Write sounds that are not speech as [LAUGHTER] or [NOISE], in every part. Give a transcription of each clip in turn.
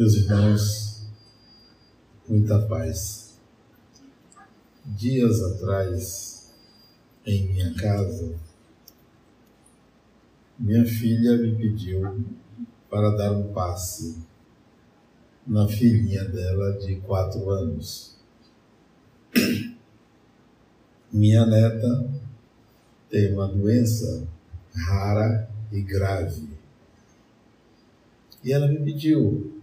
Meus irmãos, muita paz. Dias atrás, em minha casa, minha filha me pediu para dar um passe na filhinha dela de quatro anos. Minha neta tem uma doença rara e grave. E ela me pediu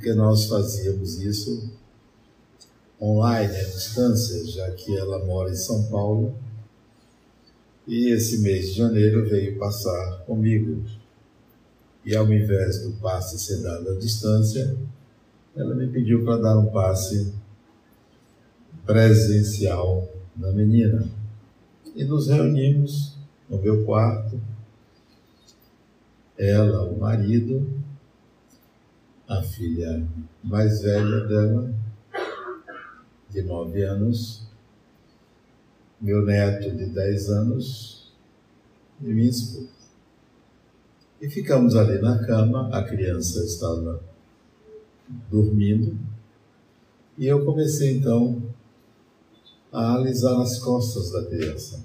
porque nós fazíamos isso online, à distância, já que ela mora em São Paulo. E esse mês de janeiro veio passar comigo. E ao invés do passe ser dado à distância, ela me pediu para dar um passe presencial na menina. E nos reunimos no meu quarto, ela, o marido a filha mais velha dela, de nove anos, meu neto de dez anos e minha esposa. E ficamos ali na cama, a criança estava dormindo, e eu comecei então a alisar as costas da criança,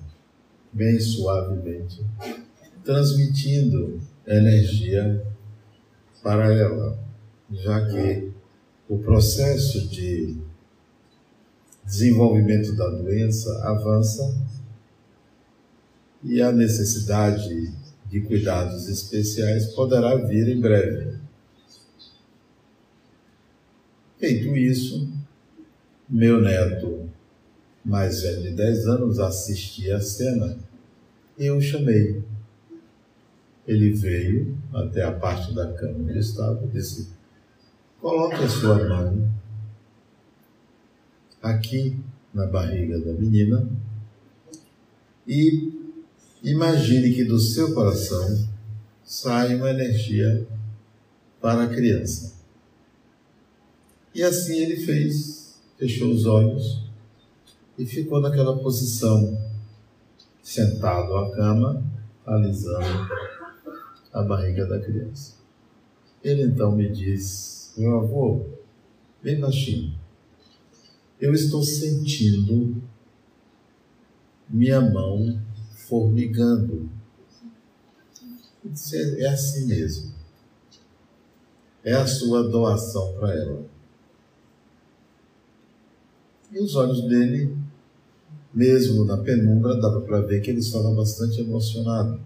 bem suavemente, transmitindo energia para ela já que o processo de desenvolvimento da doença avança e a necessidade de cuidados especiais poderá vir em breve. Feito isso, meu neto, mais velho de 10 anos, assistia a cena e eu chamei. Ele veio até a parte da cama onde estava e disse: Coloque a sua mão aqui na barriga da menina e imagine que do seu coração sai uma energia para a criança. E assim ele fez, fechou os olhos e ficou naquela posição, sentado à cama, alisando a barriga da criança. Ele então me disse meu avô, bem baixinho, eu estou sentindo minha mão formigando. É, é assim mesmo. É a sua doação para ela. E os olhos dele, mesmo na penumbra, dava para ver que ele estava bastante emocionado.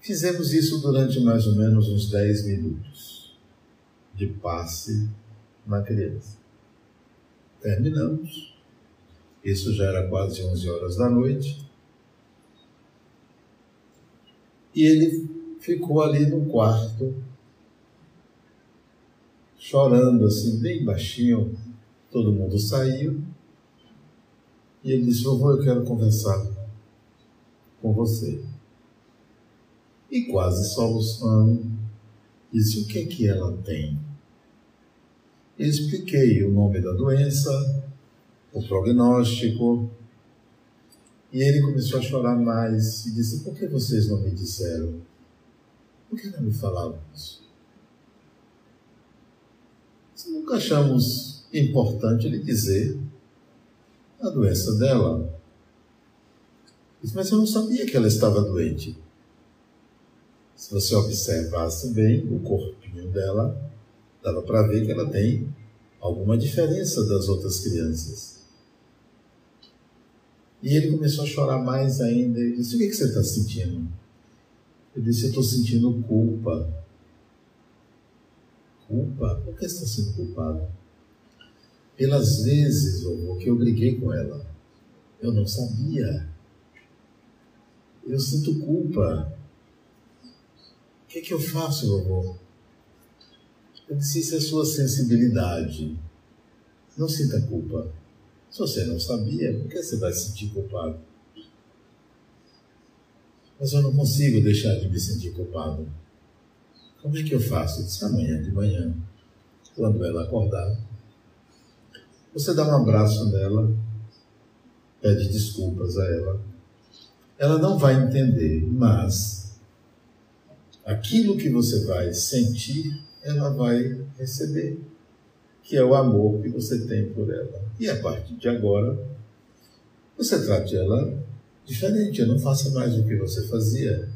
Fizemos isso durante mais ou menos uns 10 minutos de passe na criança. Terminamos. Isso já era quase 11 horas da noite. E ele ficou ali no quarto, chorando assim, bem baixinho. Todo mundo saiu. E ele disse: Vovô, eu quero conversar com você e quase soluçando, disse o que é que ela tem. Expliquei o nome da doença, o prognóstico, e ele começou a chorar mais e disse: Por que vocês não me disseram? Por que não me falavam isso? Se nunca achamos importante lhe dizer a doença dela. Disse, mas eu não sabia que ela estava doente. Se você observasse bem o corpinho dela, dava para ver que ela tem alguma diferença das outras crianças. E ele começou a chorar mais ainda. Ele disse: O que, que você está sentindo? Eu disse: Eu estou sentindo culpa. Culpa? Por que você está sendo culpado? Pelas vezes, vovô, que eu briguei com ela. Eu não sabia. Eu sinto culpa. O que, é que eu faço, vovô? Eu disse: Isso é sua sensibilidade. Não sinta culpa. Se você não sabia, por que você vai se sentir culpado? Mas eu não consigo deixar de me sentir culpado. Como é que eu faço? Eu disse: Amanhã de manhã, quando ela acordar, você dá um abraço nela, pede desculpas a ela. Ela não vai entender, mas aquilo que você vai sentir ela vai receber, que é o amor que você tem por ela. E a partir de agora, você trate ela diferente, não faça mais o que você fazia.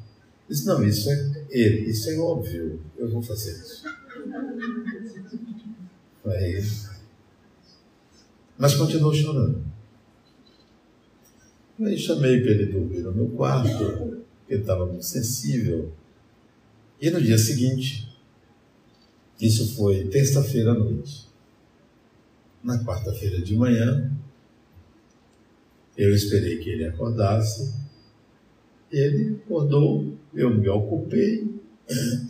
Diz, não, isso é ele, isso é óbvio, eu vou fazer isso. Aí, mas continuou chorando. Aí chamei para ele dormir no meu quarto, porque ele estava muito sensível. E no dia seguinte, isso foi terça-feira à noite. Na quarta-feira de manhã, eu esperei que ele acordasse. Ele acordou, eu me ocupei.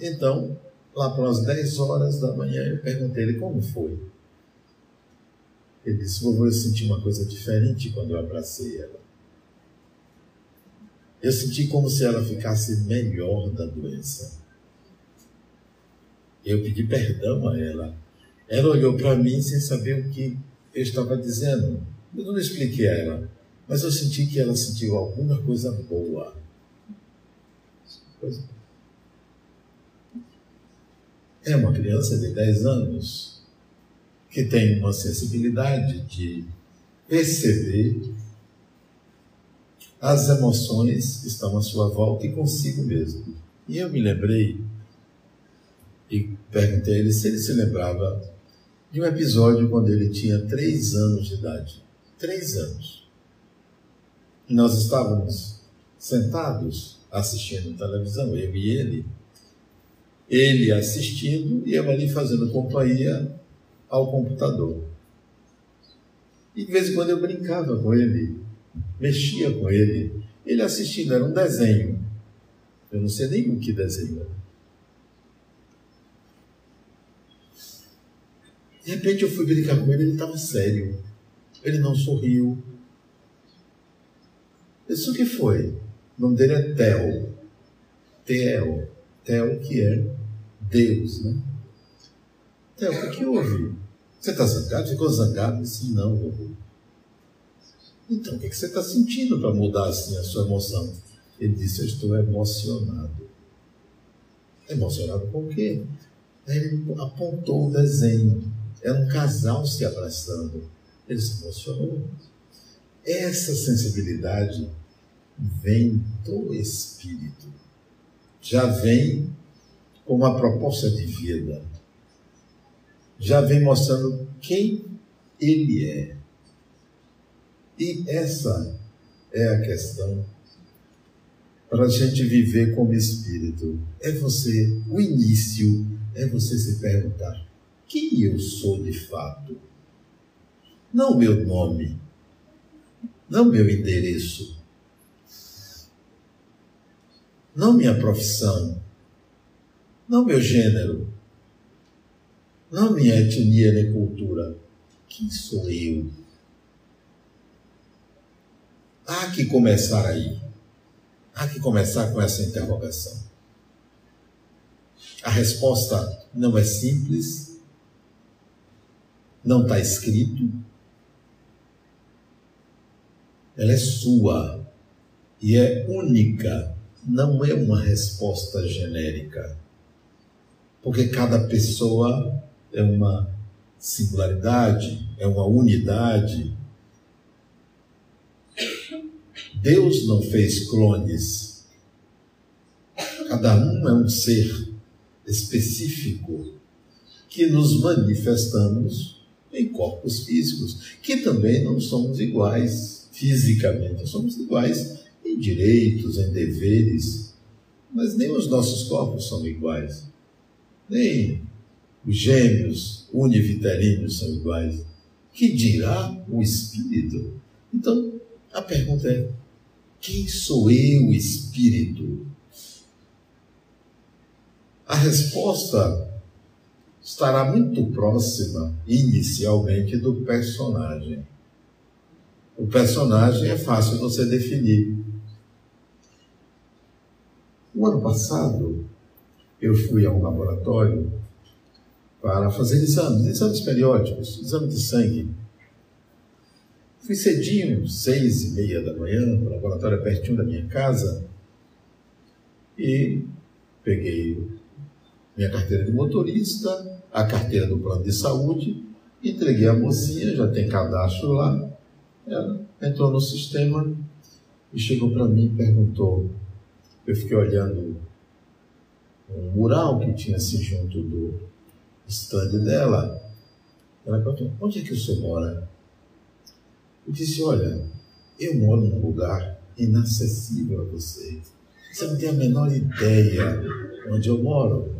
Então, lá para as 10 horas da manhã, eu perguntei ele como foi. Ele disse: Vovô, eu senti uma coisa diferente quando eu abracei ela. Eu senti como se ela ficasse melhor da doença. Eu pedi perdão a ela. Ela olhou para mim sem saber o que eu estava dizendo. Eu não expliquei a ela, mas eu senti que ela sentiu alguma coisa boa. É uma criança de 10 anos que tem uma sensibilidade de perceber as emoções estão à sua volta e consigo mesmo. E eu me lembrei e perguntei a ele se ele se lembrava de um episódio quando ele tinha três anos de idade. Três anos. E nós estávamos sentados assistindo televisão, eu e ele. Ele assistindo e eu ali fazendo companhia ao computador. E de vez em quando eu brincava com ele mexia com ele. Ele assistindo, era um desenho. Eu não sei nem o que desenho era. De repente eu fui brincar com ele, ele estava sério. Ele não sorriu. Isso que foi? O nome dele é Theo. Theo. Theo que é Deus, né? Theo, o que, houve? Você está zangado? Ficou zangado? Disse, não. Então, o que você está sentindo para mudar assim a sua emoção? Ele disse: Eu estou emocionado. Emocionado com o quê? Ele apontou o desenho. Era um casal se abraçando. Ele se emocionou. Essa sensibilidade vem do Espírito. Já vem com uma proposta de vida. Já vem mostrando quem ele é e essa é a questão para a gente viver como espírito. É você, o início é você se perguntar: quem eu sou de fato? Não meu nome, não meu endereço, não minha profissão, não meu gênero, não minha etnia nem cultura. Quem sou eu? Há que começar aí. Há que começar com essa interrogação. A resposta não é simples, não está escrito, ela é sua e é única, não é uma resposta genérica. Porque cada pessoa é uma singularidade, é uma unidade, Deus não fez clones. Cada um é um ser específico que nos manifestamos em corpos físicos, que também não somos iguais fisicamente, somos iguais em direitos, em deveres, mas nem os nossos corpos são iguais, nem os gêmeos univitelinos são iguais. Que dirá o espírito? Então, a pergunta é: quem sou eu, Espírito? A resposta estará muito próxima, inicialmente, do personagem. O personagem é fácil você definir. O ano passado, eu fui a um laboratório para fazer exames, exames periódicos, exame de sangue. Fui cedinho, seis e meia da manhã, o laboratório é pertinho da minha casa, e peguei minha carteira de motorista, a carteira do plano de saúde, entreguei a mocinha, já tem cadastro lá. Ela entrou no sistema e chegou para mim e perguntou. Eu fiquei olhando um mural que tinha assim junto do stand dela. Ela perguntou: onde é que o senhor mora? Eu disse: olha, eu moro num lugar inacessível a você. Você não tem a menor ideia onde eu moro.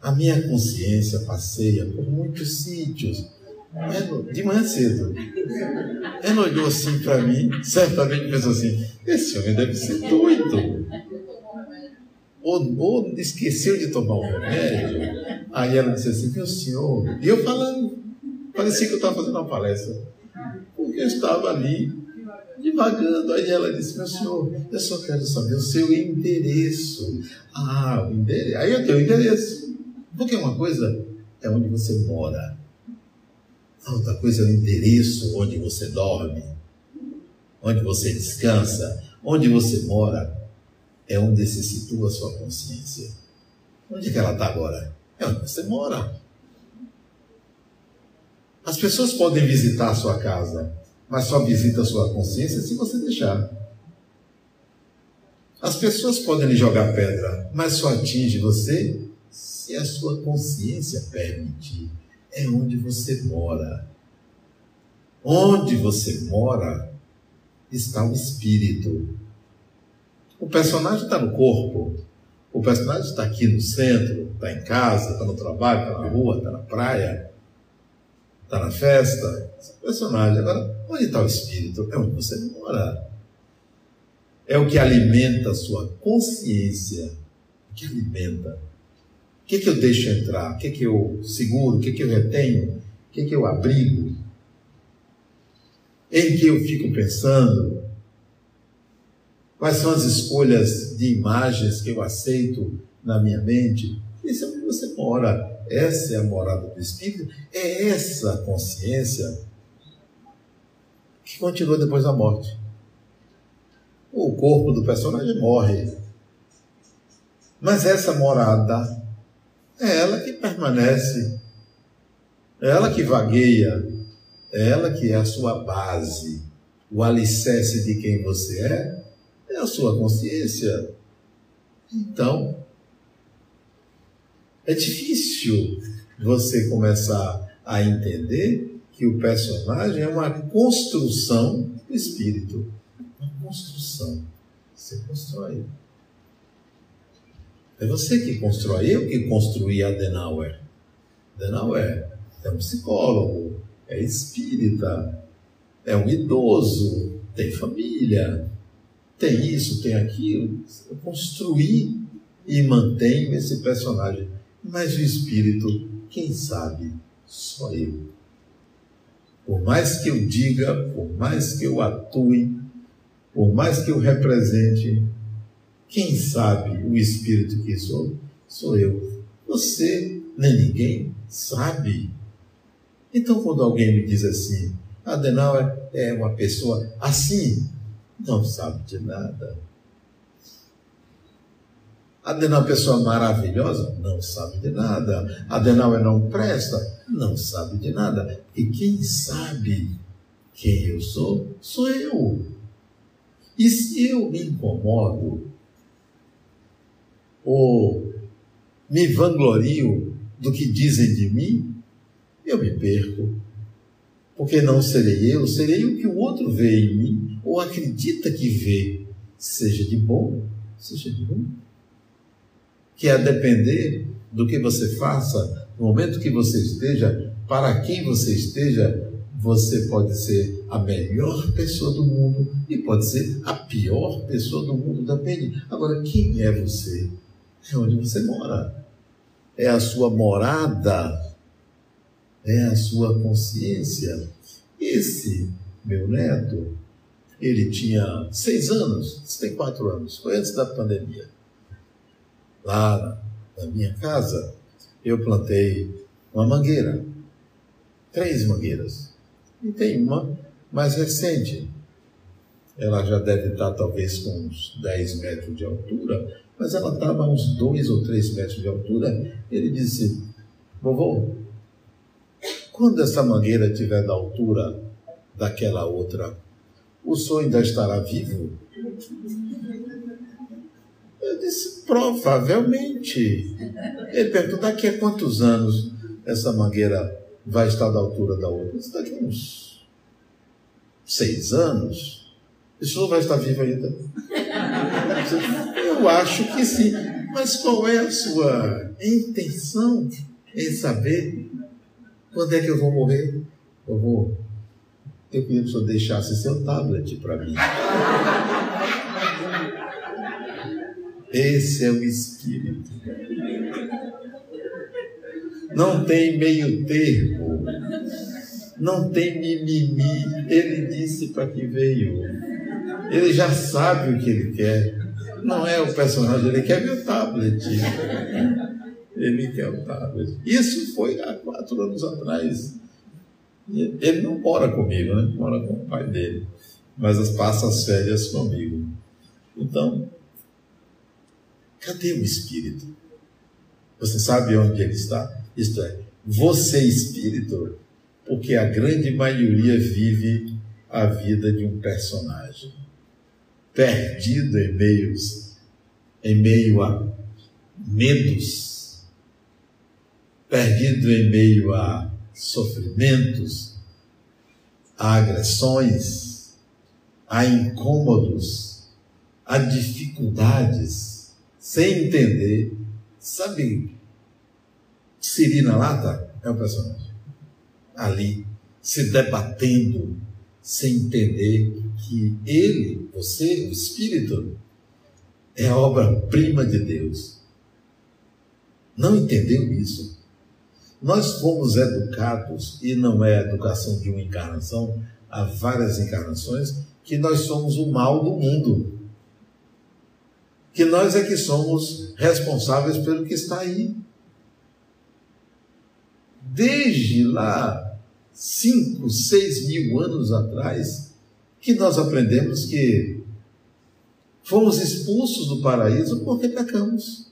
A minha consciência passeia por muitos sítios. De manhã cedo. Ela olhou assim para mim, certamente pensou assim: esse homem deve ser doido. Ou, ou esqueceu de tomar um remédio. Aí ela disse assim: meu senhor. E eu falando, parecia que eu estava fazendo uma palestra. Porque eu estava ali divagando. Aí ela disse: Meu senhor, eu só quero saber o seu endereço. Ah, o endereço. Aí eu tenho o endereço. Porque uma coisa é onde você mora, a outra coisa é o endereço onde você dorme, onde você descansa, onde você mora. É onde se situa a sua consciência. Onde é que ela está agora? É onde você mora. As pessoas podem visitar a sua casa, mas só visita a sua consciência se você deixar. As pessoas podem lhe jogar pedra, mas só atinge você se a sua consciência permitir. É onde você mora. Onde você mora está o espírito. O personagem está no corpo. O personagem está aqui no centro, está em casa, está no trabalho, está na rua, está na praia, está na festa. Esse personagem. Agora, onde está o espírito? É onde você mora. É o que alimenta a sua consciência. O que alimenta. Que, que eu deixo entrar? O que, que eu seguro? O que, que eu retenho? O que, que eu abrigo? Em que eu fico pensando? Quais são as escolhas de imagens que eu aceito na minha mente? Isso é onde você mora. Essa é a morada do Espírito. É essa consciência que continua depois da morte. O corpo do personagem morre. Mas essa morada é ela que permanece, é ela que vagueia, é ela que é a sua base. O alicerce de quem você é é a sua consciência. Então, é difícil você começar a entender que o personagem é uma construção do espírito. Uma construção. Você constrói. É você que constrói. Eu que construí Adenauer. Adenauer é um psicólogo, é espírita, é um idoso, tem família, tem isso, tem aquilo. Eu construí e mantenho esse personagem. Mas o espírito, quem sabe, só eu. Por mais que eu diga, por mais que eu atue, por mais que eu represente, quem sabe o espírito que sou, sou eu. Você nem ninguém sabe. Então, quando alguém me diz assim, Adenauer é uma pessoa assim, não sabe de nada. Adenauer é uma pessoa maravilhosa? Não sabe de nada. Adenauer não presta? Não sabe de nada. E quem sabe quem eu sou? Sou eu. E se eu me incomodo ou me vanglorio do que dizem de mim, eu me perco. Porque não serei eu, serei o que o outro vê em mim ou acredita que vê, seja de bom, seja de ruim que a depender do que você faça, no momento que você esteja, para quem você esteja, você pode ser a melhor pessoa do mundo e pode ser a pior pessoa do mundo, depende. Agora, quem é você? É onde você mora. É a sua morada. É a sua consciência. Esse meu neto, ele tinha seis anos, tem quatro anos, foi antes da pandemia lá na minha casa, eu plantei uma mangueira, três mangueiras. E tem uma mais recente. Ela já deve estar talvez com uns 10 metros de altura, mas ela estava a uns dois ou três metros de altura. Ele disse: Vovô, quando essa mangueira estiver da altura daquela outra, o senhor ainda estará vivo? Eu disse: Provavelmente. Ele perguntou: Daqui a quantos anos essa mangueira vai estar da altura da outra? Eu disse, Daqui a uns seis anos. O senhor vai estar vivo ainda? [LAUGHS] Eu acho que sim. Mas qual é a sua intenção em saber quando é que eu vou morrer? Eu vou. Eu queria que o senhor deixasse seu tablet para mim. Esse é o espírito. Não tem meio termo. Não tem mimimi. Ele disse para que veio. Ele já sabe o que ele quer. Não é o personagem, ele quer meu tablet. [LAUGHS] Ele quer o tablet. Isso foi há quatro anos atrás. Ele não mora comigo, né? Mora com o pai dele. Mas passa as férias comigo. Então, cadê o espírito? Você sabe onde ele está? Isto é, você espírito, porque a grande maioria vive a vida de um personagem perdido em meios, em meio a medos, perdido em meio a sofrimentos, a agressões, a incômodos, a dificuldades, sem entender. Sabe, Sirina Lata é um personagem ali se debatendo sem entender que ele, você, o Espírito, é a obra-prima de Deus. Não entendeu isso? Nós fomos educados, e não é educação de uma encarnação, há várias encarnações, que nós somos o mal do mundo. Que nós é que somos responsáveis pelo que está aí. Desde lá, cinco, seis mil anos atrás, que nós aprendemos que fomos expulsos do paraíso porque pecamos.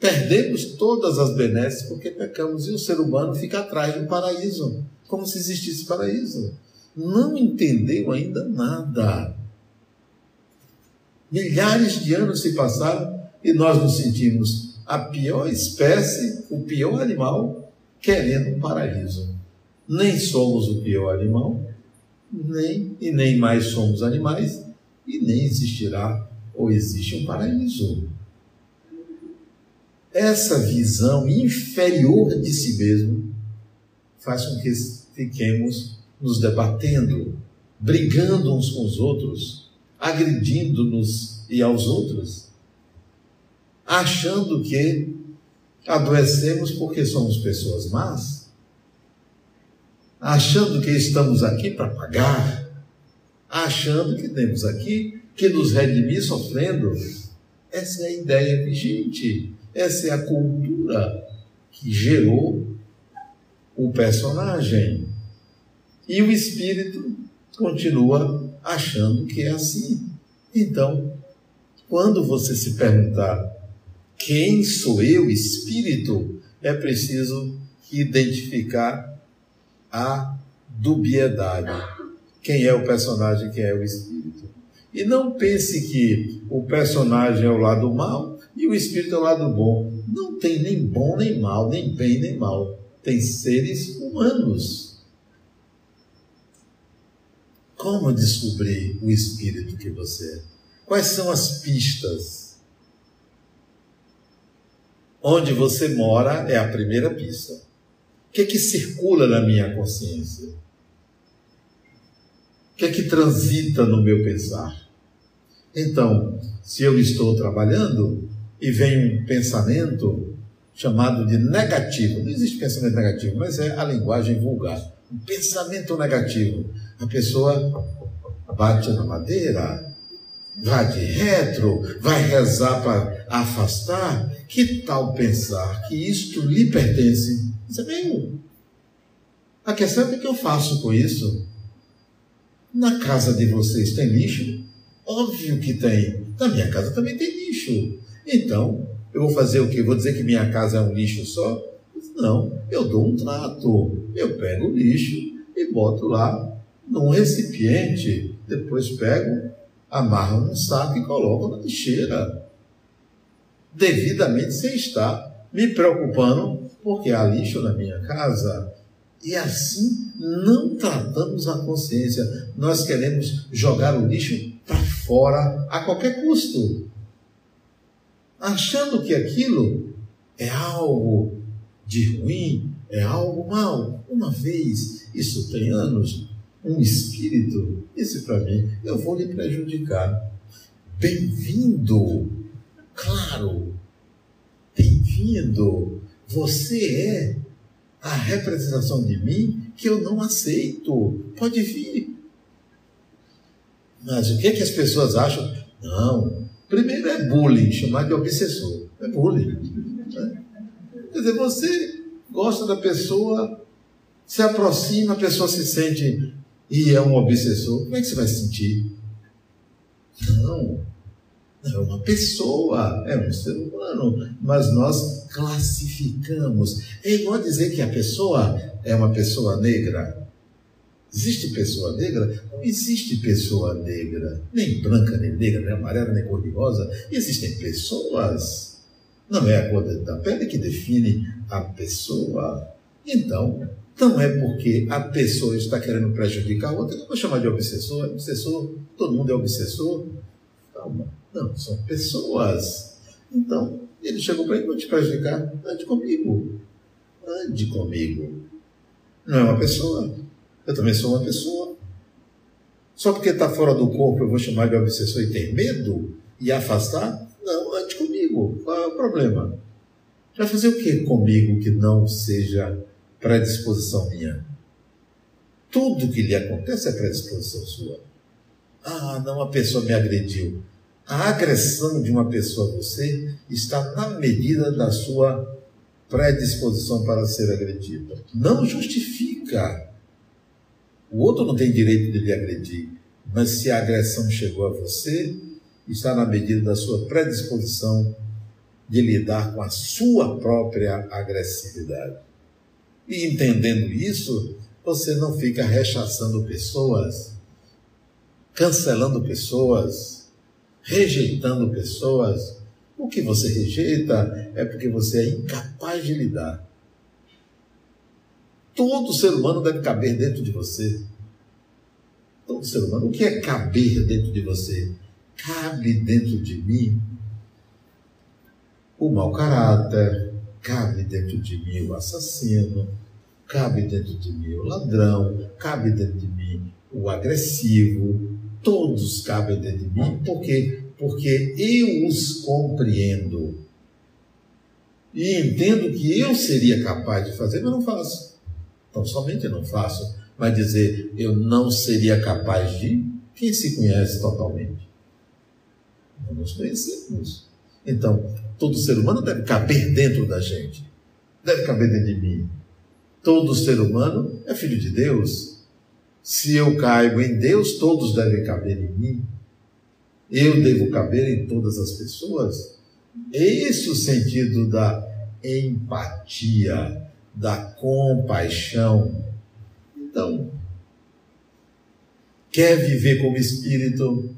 Perdemos todas as benesses porque pecamos. E o ser humano fica atrás do paraíso, como se existisse paraíso. Não entendeu ainda nada. Milhares de anos se passaram e nós nos sentimos a pior espécie, o pior animal, querendo um paraíso nem somos o pior animal, nem e nem mais somos animais, e nem existirá ou existe um paraíso. Essa visão inferior de si mesmo faz com que fiquemos nos debatendo, brigando uns com os outros, agredindo-nos e aos outros, achando que adoecemos porque somos pessoas más achando que estamos aqui para pagar, achando que temos aqui que nos redimir sofrendo. Essa é a ideia vigente, essa é a cultura que gerou o personagem. E o espírito continua achando que é assim. Então, quando você se perguntar quem sou eu, espírito, é preciso identificar a dubiedade. Quem é o personagem, quem é o espírito. E não pense que o personagem é o lado mal e o espírito é o lado bom. Não tem nem bom nem mal, nem bem nem mal. Tem seres humanos. Como descobrir o espírito que você é? Quais são as pistas? Onde você mora é a primeira pista que é que circula na minha consciência? O que é que transita no meu pensar? Então, se eu estou trabalhando e vem um pensamento chamado de negativo, não existe pensamento negativo, mas é a linguagem vulgar. Um pensamento negativo. A pessoa bate na madeira, vai de retro, vai rezar para afastar. Que tal pensar que isto lhe pertence isso é meio. A questão é o que eu faço com isso. Na casa de vocês tem lixo? Óbvio que tem. Na minha casa também tem lixo. Então, eu vou fazer o quê? Vou dizer que minha casa é um lixo só? Não, eu dou um trato. Eu pego o lixo e boto lá num recipiente. Depois pego, amarro num saco e coloco na lixeira. Devidamente sem estar me preocupando porque há lixo na minha casa. E assim não tratamos a consciência. Nós queremos jogar o lixo para fora a qualquer custo, achando que aquilo é algo de ruim, é algo mal. Uma vez, isso tem anos, um espírito disse para mim: eu vou lhe prejudicar. Bem-vindo, claro, bem-vindo. Você é a representação de mim que eu não aceito. Pode vir. Mas o que, é que as pessoas acham? Não. Primeiro é bullying, chamar de obsessor. É bullying. Né? Quer dizer, você gosta da pessoa, se aproxima, a pessoa se sente e é um obsessor. Como é que você vai se sentir? Não. É uma pessoa, é um ser humano, mas nós classificamos. É igual dizer que a pessoa é uma pessoa negra. Existe pessoa negra? Não existe pessoa negra, nem branca, nem negra, nem amarela, nem cor-de-rosa. Existem pessoas. Não é a cor da pele que define a pessoa. Então, não é porque a pessoa está querendo prejudicar a outra, eu vou chamar de obsessor. Obsessor, todo mundo é obsessor. Calma. Não, são pessoas. Então, ele chegou para mim, vou te prejudicar. Ande comigo. Ande comigo. Não é uma pessoa. Eu também sou uma pessoa. Só porque está fora do corpo eu vou chamar de obsessor e ter medo e afastar? Não, ande comigo. Qual é o problema? Vai fazer o que comigo que não seja predisposição minha? Tudo que lhe acontece é predisposição sua. Ah, não, a pessoa me agrediu. A agressão de uma pessoa a você está na medida da sua predisposição para ser agredida. Não justifica. O outro não tem direito de lhe agredir, mas se a agressão chegou a você, está na medida da sua predisposição de lidar com a sua própria agressividade. E entendendo isso, você não fica rechaçando pessoas, cancelando pessoas, rejeitando pessoas, o que você rejeita é porque você é incapaz de lidar. Todo ser humano deve caber dentro de você. Todo ser humano. O que é caber dentro de você? Cabe dentro de mim o mau caráter, cabe dentro de mim o assassino, cabe dentro de mim o ladrão, cabe dentro de mim o agressivo, todos cabem dentro de mim, porque porque eu os compreendo e entendo que eu seria capaz de fazer, mas não faço. Então, somente não faço, mas dizer eu não seria capaz de, quem se conhece totalmente? Não nos conhecemos. Então, todo ser humano deve caber dentro da gente, deve caber dentro de mim. Todo ser humano é filho de Deus, se eu caibo em Deus, todos devem caber em mim. Eu devo caber em todas as pessoas. Esse é o sentido da empatia, da compaixão. Então, quer viver como espírito?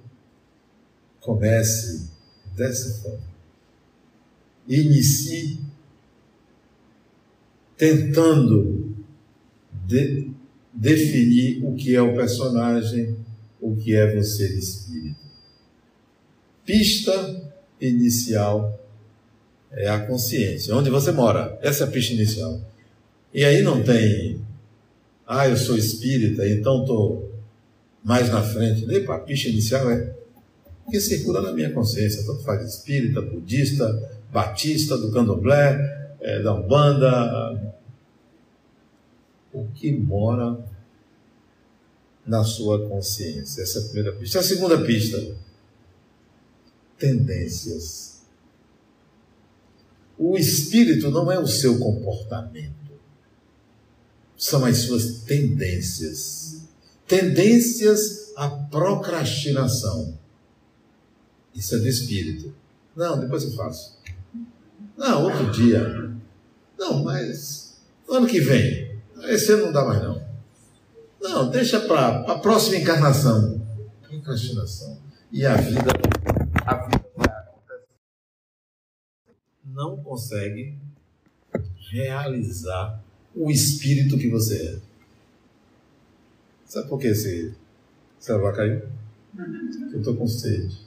Comece dessa forma. Inicie tentando de, definir o que é o personagem, o que é você de espírito. Pista inicial é a consciência, onde você mora. Essa é a pista inicial. E aí não tem, ah, eu sou espírita, então estou mais na frente. Epa, a pista inicial é o que circula na minha consciência, tanto faz espírita, budista, batista, do candomblé, é, da umbanda, o que mora na sua consciência. Essa é a primeira pista. A segunda pista: tendências. O espírito não é o seu comportamento, são as suas tendências. Tendências à procrastinação. Isso é do espírito. Não, depois eu faço. Não, outro dia. Não, mas ano que vem. Esse ano não dá mais não. Não, deixa para a próxima encarnação. Procrastinação. E a vida, a vida vai acontecer. Não consegue realizar o espírito que você é. Sabe por que esse celular caiu? Eu estou com sede.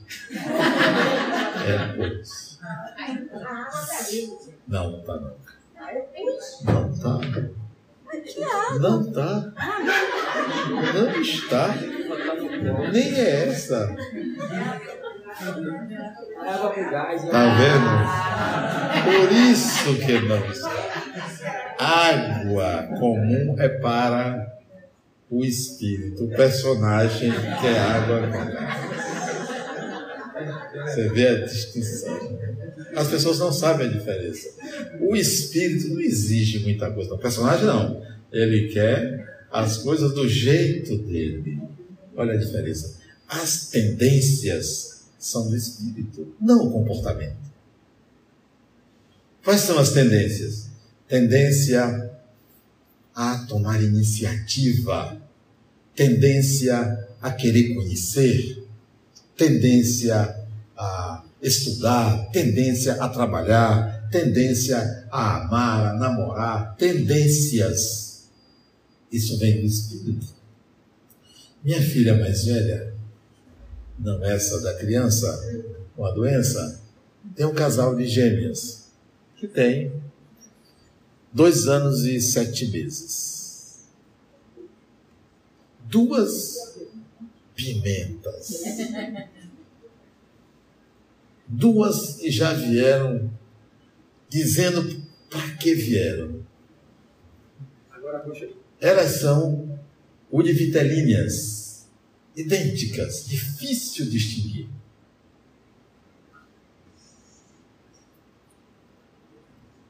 É, pois. Não, não tá não. Não tá. Não tá. Não está. Nem é essa. Tá vendo? Por isso que não está. Água comum é para o espírito, o personagem que é água Você vê a distinção. As pessoas não sabem a diferença. O espírito não exige muita coisa. O personagem não. Ele quer as coisas do jeito dele. Olha a diferença. As tendências são do espírito, não o comportamento. Quais são as tendências? Tendência a tomar iniciativa, tendência a querer conhecer, tendência a estudar, tendência a trabalhar, tendência a amar, a namorar, tendências. Isso vem do Espírito. Minha filha mais velha, não essa da criança com a doença, tem um casal de gêmeas que tem dois anos e sete meses. Duas pimentas. Duas que já vieram dizendo para que vieram. Elas são univitelíneas, idênticas, difícil distinguir.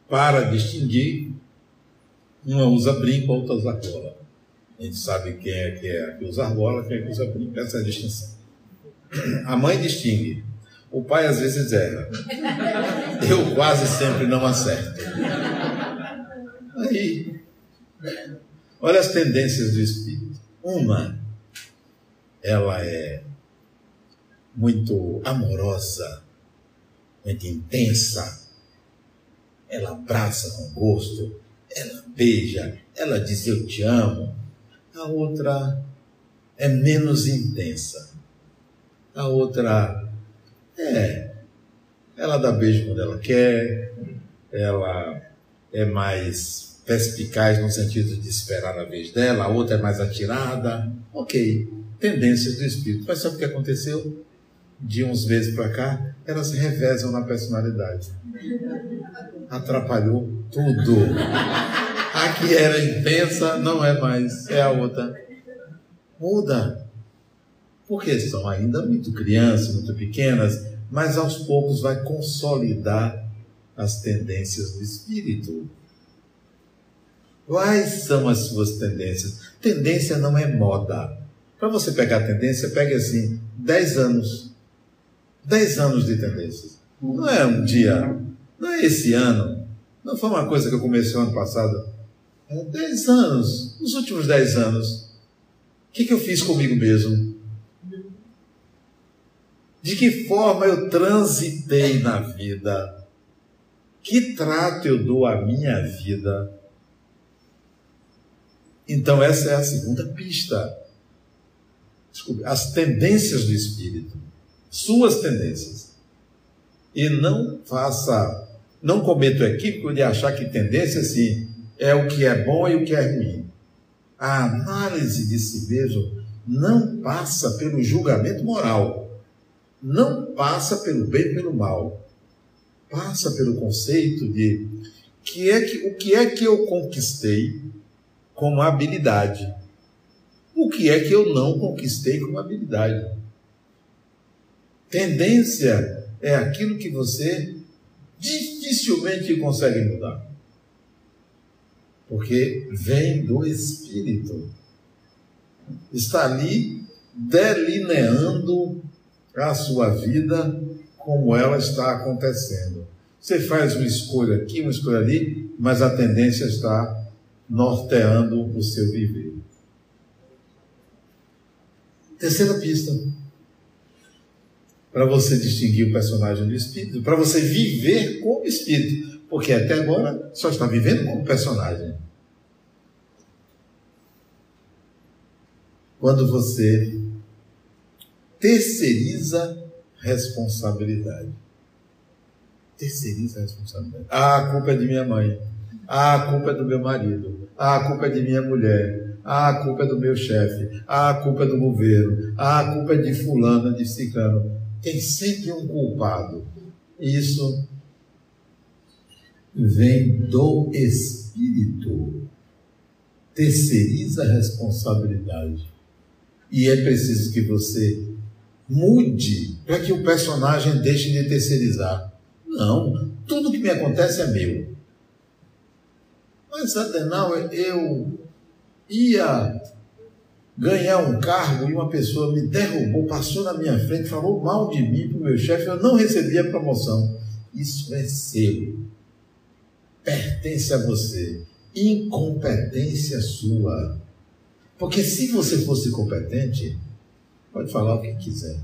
para distinguir, uma usa brinco, a outra usa argola. A gente sabe quem é que, é que usa argola, quem é que usa brinco, essa é a distinção. A mãe distingue, o pai às vezes erra. Eu quase sempre não acerto. Aí, olha as tendências do espírito. Uma, ela é muito amorosa, muito intensa, ela abraça com gosto, ela beija, ela diz eu te amo. A outra é menos intensa. A outra é, ela dá beijo quando ela quer, ela é mais perspicaz no sentido de esperar a vez dela, a outra é mais atirada. Ok, tendências do espírito. Mas sabe o que aconteceu? De uns meses para cá, elas revezam na personalidade atrapalhou tudo. A que era intensa não é mais, é a outra. Muda. Porque são ainda muito crianças, muito pequenas, mas aos poucos vai consolidar as tendências do espírito. Quais são as suas tendências? Tendência não é moda. Para você pegar a tendência, pegue assim, 10 anos. 10 anos de tendências. Não é um dia não é esse ano. Não foi uma coisa que eu comecei ano passado. É dez anos. Nos últimos dez anos. O que, que eu fiz comigo mesmo? De que forma eu transitei na vida? Que trato eu dou à minha vida? Então, essa é a segunda pista. Desculpe, as tendências do espírito, suas tendências. E não faça não cometa o equívoco de achar que tendência assim é o que é bom e o que é ruim. A análise de si mesmo não passa pelo julgamento moral, não passa pelo bem e pelo mal, passa pelo conceito de que é que, o que é que eu conquistei como habilidade, o que é que eu não conquistei como habilidade. Tendência é aquilo que você dificilmente consegue mudar. Porque vem do Espírito. Está ali delineando a sua vida como ela está acontecendo. Você faz uma escolha aqui, uma escolha ali, mas a tendência está norteando o seu viver. Terceira pista. Para você distinguir o personagem do espírito, para você viver como espírito, porque até agora só está vivendo como personagem. Quando você terceiriza responsabilidade. Terceiriza responsabilidade. Ah, a culpa é de minha mãe. Ah, a culpa é do meu marido. Ah, a culpa é de minha mulher. Ah, a culpa é do meu chefe. Ah, a culpa é do governo. Ah, a culpa é de fulano, de ciclano. Tem sempre um culpado. Isso vem do Espírito. Terceiriza a responsabilidade. E é preciso que você mude para que o personagem deixe de terceirizar. Não, tudo que me acontece é meu. Mas, Adenauer, eu ia ganhar um cargo e uma pessoa me derrubou, passou na minha frente, falou mal de mim para o meu chefe, eu não recebi a promoção. Isso é seu. Pertence a você. Incompetência sua. Porque se você fosse competente, pode falar o que quiser.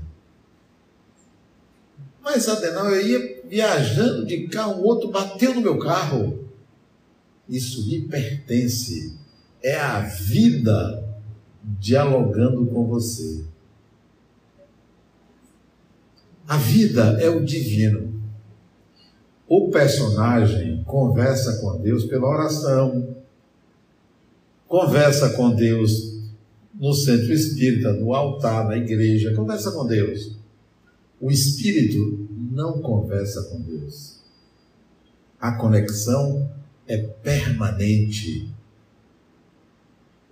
Mas, Adenal, eu ia viajando de carro, o outro bateu no meu carro. Isso lhe pertence. É a vida dialogando com você. A vida é o divino. O personagem conversa com Deus pela oração, conversa com Deus no centro espírita, no altar, na igreja, conversa com Deus. O espírito não conversa com Deus. A conexão é permanente.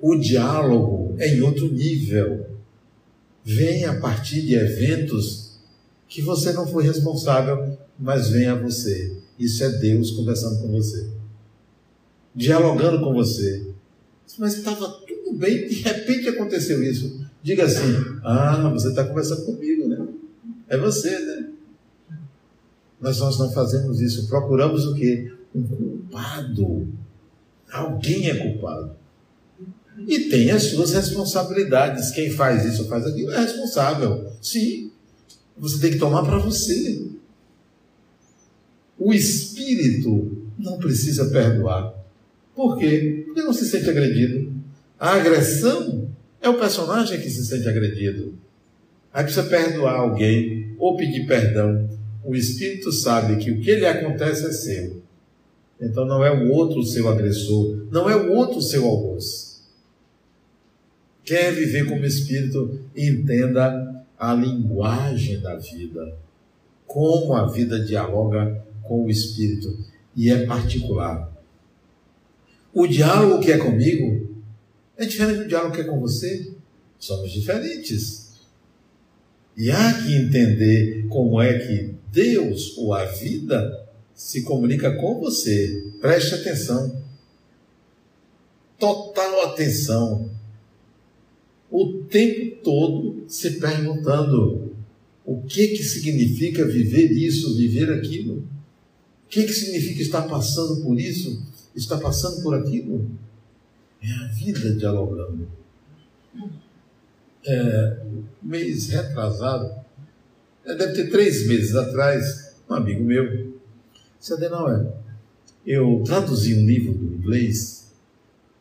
O diálogo é em outro nível. Vem a partir de eventos que você não foi responsável, mas vem a você. Isso é Deus conversando com você, dialogando com você. Mas estava tudo bem, de repente aconteceu isso. Diga assim: Ah, você está conversando comigo, né? É você, né? Mas nós não fazemos isso. Procuramos o quê? Um culpado. Alguém é culpado. E tem as suas responsabilidades. Quem faz isso faz aquilo é responsável. Sim. Você tem que tomar para você. O espírito não precisa perdoar. Por quê? Porque não se sente agredido. A agressão é o personagem que se sente agredido. Aí precisa perdoar alguém ou pedir perdão. O espírito sabe que o que lhe acontece é seu. Então não é o outro o seu agressor, não é o outro o seu algoz. Quer viver como espírito, entenda a linguagem da vida, como a vida dialoga com o espírito e é particular. O diálogo que é comigo é diferente do diálogo que é com você. Somos diferentes. E há que entender como é que Deus ou a vida se comunica com você. Preste atenção. Total atenção. O tempo todo se perguntando o que que significa viver isso, viver aquilo. O que que significa estar passando por isso, está passando por aquilo. É a vida dialogando. É, mês retrasado, é, deve ter três meses atrás, um amigo meu disse, Adenauer, eu traduzi um livro do inglês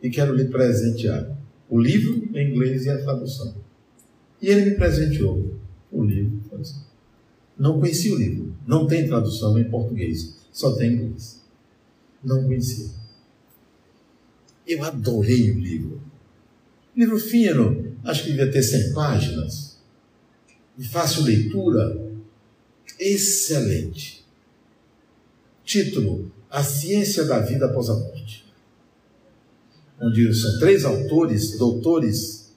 e quero lhe presentear. O livro em inglês e a tradução. E ele me presenteou o livro. Não conheci o livro. Não tem tradução em português. Só tem em inglês. Não conhecia. Eu adorei o livro. Livro fino, acho que devia ter 100 páginas. De fácil leitura. Excelente. Título: A Ciência da Vida Após a Morte. Onde são três autores, doutores,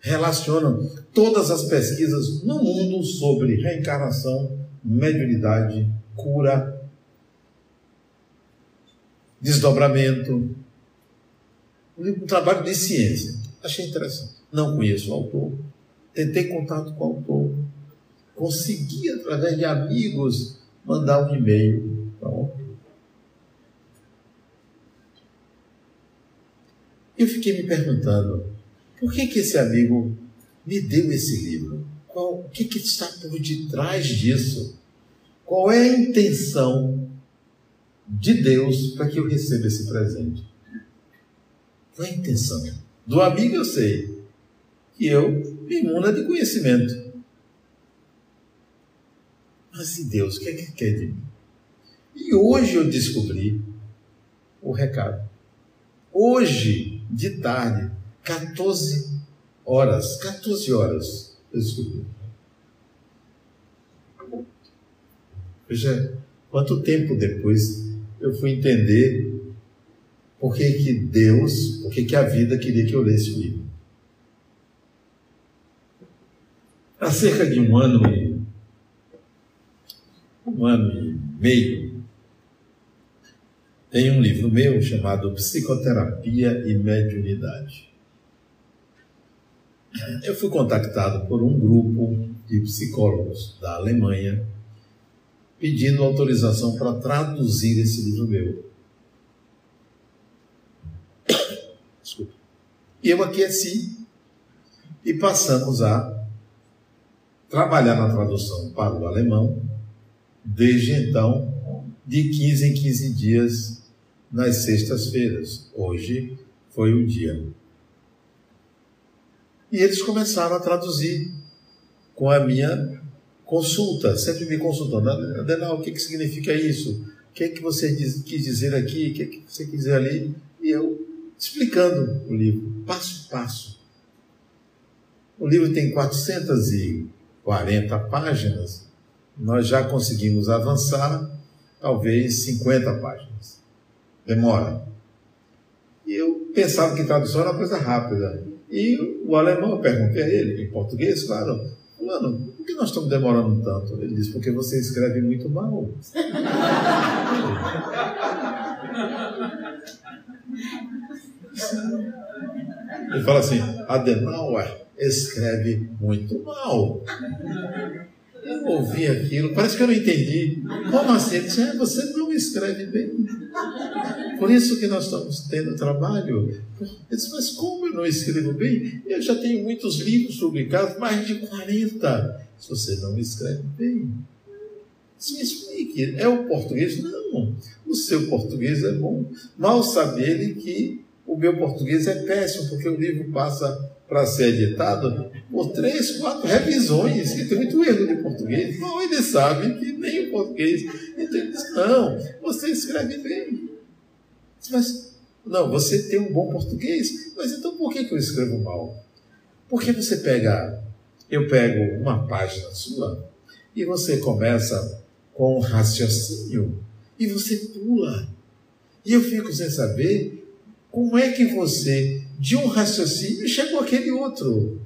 relacionam todas as pesquisas no mundo sobre reencarnação, mediunidade, cura, desdobramento, um trabalho de ciência. Achei interessante. Não conheço o autor. Tentei contato com o autor. consegui, através de amigos, mandar um e-mail para Eu fiquei me perguntando, por que, que esse amigo me deu esse livro? Qual, o que, que está por detrás disso? Qual é a intenção de Deus para que eu receba esse presente? Qual é a intenção? Do amigo eu sei que eu me imuna de conhecimento. Mas e Deus, o que é que quer de mim? E hoje eu descobri o recado. Hoje, de tarde, 14 horas, 14 horas, eu descobri. Veja quanto tempo depois eu fui entender por que, que Deus, por que, que a vida queria que eu lesse o livro. Há cerca de um ano e um ano e meio, tem um livro meu chamado Psicoterapia e Mediunidade. Eu fui contactado por um grupo de psicólogos da Alemanha pedindo autorização para traduzir esse livro meu. Eu aqueci e passamos a trabalhar na tradução para o alemão, desde então, de 15 em 15 dias, nas sextas-feiras. Hoje foi o dia. E eles começaram a traduzir com a minha consulta, sempre me consultando. Adenal, o que, que significa isso? O que, que você quis dizer aqui? O que, que você quis dizer ali? Explicando o livro, passo a passo. O livro tem 440 páginas. Nós já conseguimos avançar, talvez 50 páginas. Demora. E eu pensava que tradução era uma coisa rápida. E o alemão, eu perguntei a ele, em português, claro, Fulano, por que nós estamos demorando tanto? Ele disse, porque você escreve muito mal. [LAUGHS] Ele fala assim, Adenauer escreve muito mal. Eu ouvi aquilo, parece que eu não entendi. Como assim? Disse, é, você não escreve bem. Por isso que nós estamos tendo trabalho. Eu disse, mas como eu não escrevo bem? Eu já tenho muitos livros publicados, mais de 40. Se você não escreve bem, me explique. É o português? Não. O seu português é bom. Mal sabe ele que o meu português é péssimo, porque o livro passa para ser editado por três, quatro revisões, e tem muito erro de português. Não, ele sabe que nem o português. Então ele diz, não, você escreve bem. Mas, não, você tem um bom português, mas então por que, que eu escrevo mal? Porque você pega, eu pego uma página sua e você começa com um raciocínio e você pula. E eu fico sem saber como é que você, de um raciocínio, chegou àquele outro?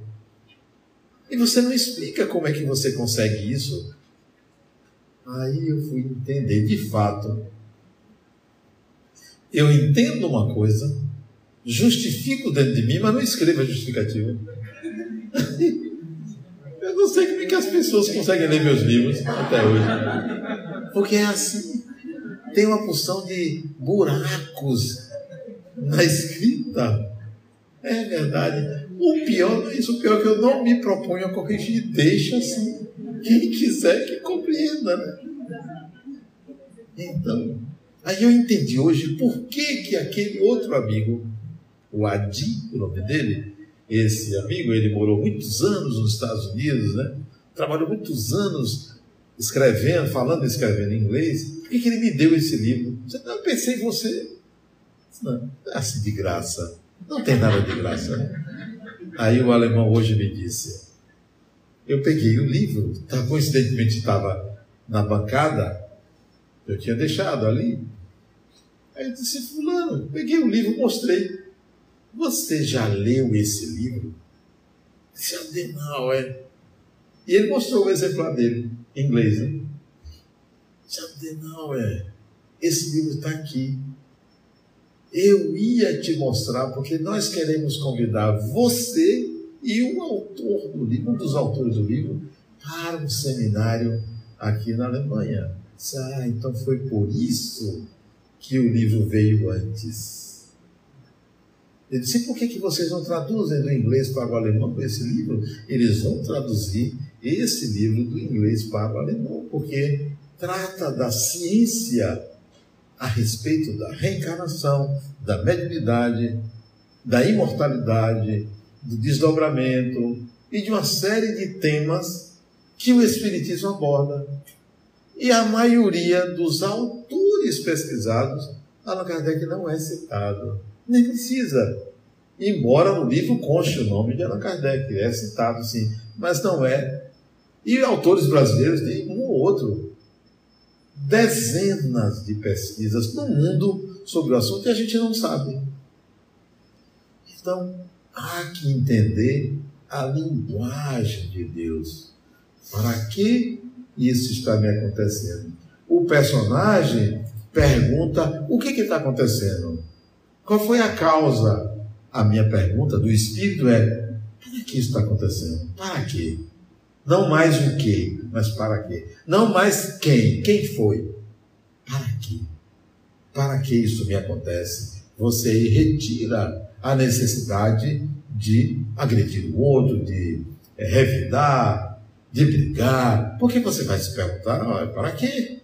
E você não explica como é que você consegue isso. Aí eu fui entender, de fato. Eu entendo uma coisa, justifico dentro de mim, mas não escrevo a justificativa. [LAUGHS] Eu não sei como é que as pessoas conseguem ler meus livros até hoje. Porque é assim. Tem uma porção de buracos na escrita. É verdade. O pior não é isso. O pior é que eu não me proponho a corrigir. Deixa assim. Quem quiser que compreenda. Né? Então, aí eu entendi hoje por que, que aquele outro amigo, o Adi, o nome dele, esse amigo, ele morou muitos anos nos Estados Unidos, né? Trabalhou muitos anos escrevendo, falando e escrevendo em inglês. Por que, que ele me deu esse livro? Eu pensei em você. Não, é assim de graça. Não tem nada de graça. Aí o alemão hoje me disse: eu peguei o livro, tá, coincidentemente estava na bancada, eu tinha deixado ali. Aí eu disse: Fulano, peguei o livro, mostrei. Você já leu esse livro? Disse Adenauer. É. E ele mostrou o exemplar dele, em inglês, né? Disse Adenauer, é. esse livro está aqui eu ia te mostrar, porque nós queremos convidar você e o autor do livro, um dos autores do livro, para um seminário aqui na Alemanha. Ah, então foi por isso que o livro veio antes. Eu disse, por que, que vocês não traduzem do inglês para o alemão esse livro? Eles vão traduzir esse livro do inglês para o alemão, porque trata da ciência a respeito da reencarnação, da mediunidade, da imortalidade, do desdobramento e de uma série de temas que o Espiritismo aborda. E a maioria dos autores pesquisados, Allan Kardec não é citado, nem precisa. Embora no livro conste o nome de Allan Kardec, é citado sim, mas não é. E autores brasileiros tem um ou outro. Dezenas de pesquisas no mundo sobre o assunto e a gente não sabe. Então, há que entender a linguagem de Deus. Para que isso está me acontecendo? O personagem pergunta: o que está acontecendo? Qual foi a causa? A minha pergunta do espírito é: para que isso está acontecendo? Para quê? Não mais o que, mas para quê? Não mais quem. Quem foi? Para quê? Para que isso me acontece? Você retira a necessidade de agredir o outro, de é, revidar, de brigar. Porque você vai se perguntar: para quê?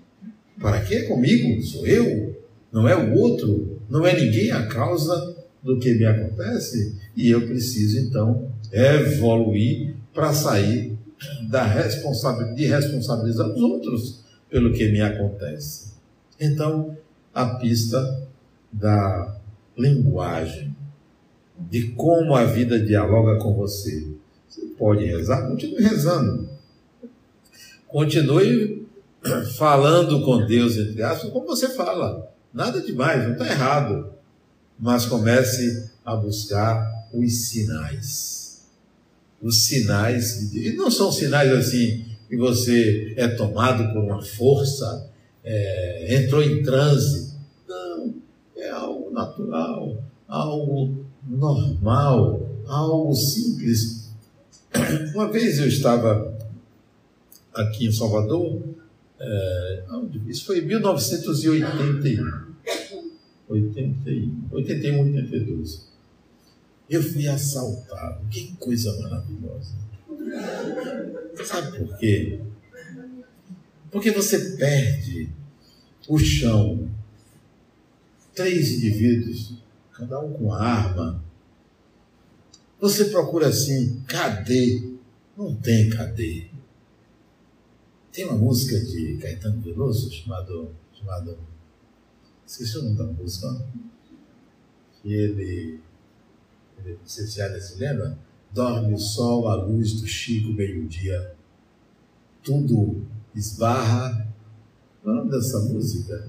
Para quê comigo? Sou eu? Não é o outro? Não é ninguém a causa do que me acontece? E eu preciso então evoluir para sair da responsabilidade, de responsabilizar os outros pelo que me acontece. Então, a pista da linguagem de como a vida dialoga com você. Você pode rezar? Continue rezando. Continue falando com Deus, entre aspas, como você fala. Nada demais, não está errado. Mas comece a buscar os sinais. Os sinais. E não são sinais assim que você é tomado por uma força, é, entrou em transe. Não, é algo natural, algo normal, algo simples. Uma vez eu estava aqui em Salvador, é, isso foi em 1981. 81, 81, 82. Eu fui assaltado. Que coisa maravilhosa. Sabe por quê? Porque você perde o chão. Três indivíduos cada um com arma. Você procura assim, cadê? Não tem cadê. Tem uma música de Caetano Veloso chamado, chamado esqueci o nome da música, que ele, já se lembra? Dorme o sol à luz do Chico meio-dia, tudo esbarra. Qual é o nome dessa música?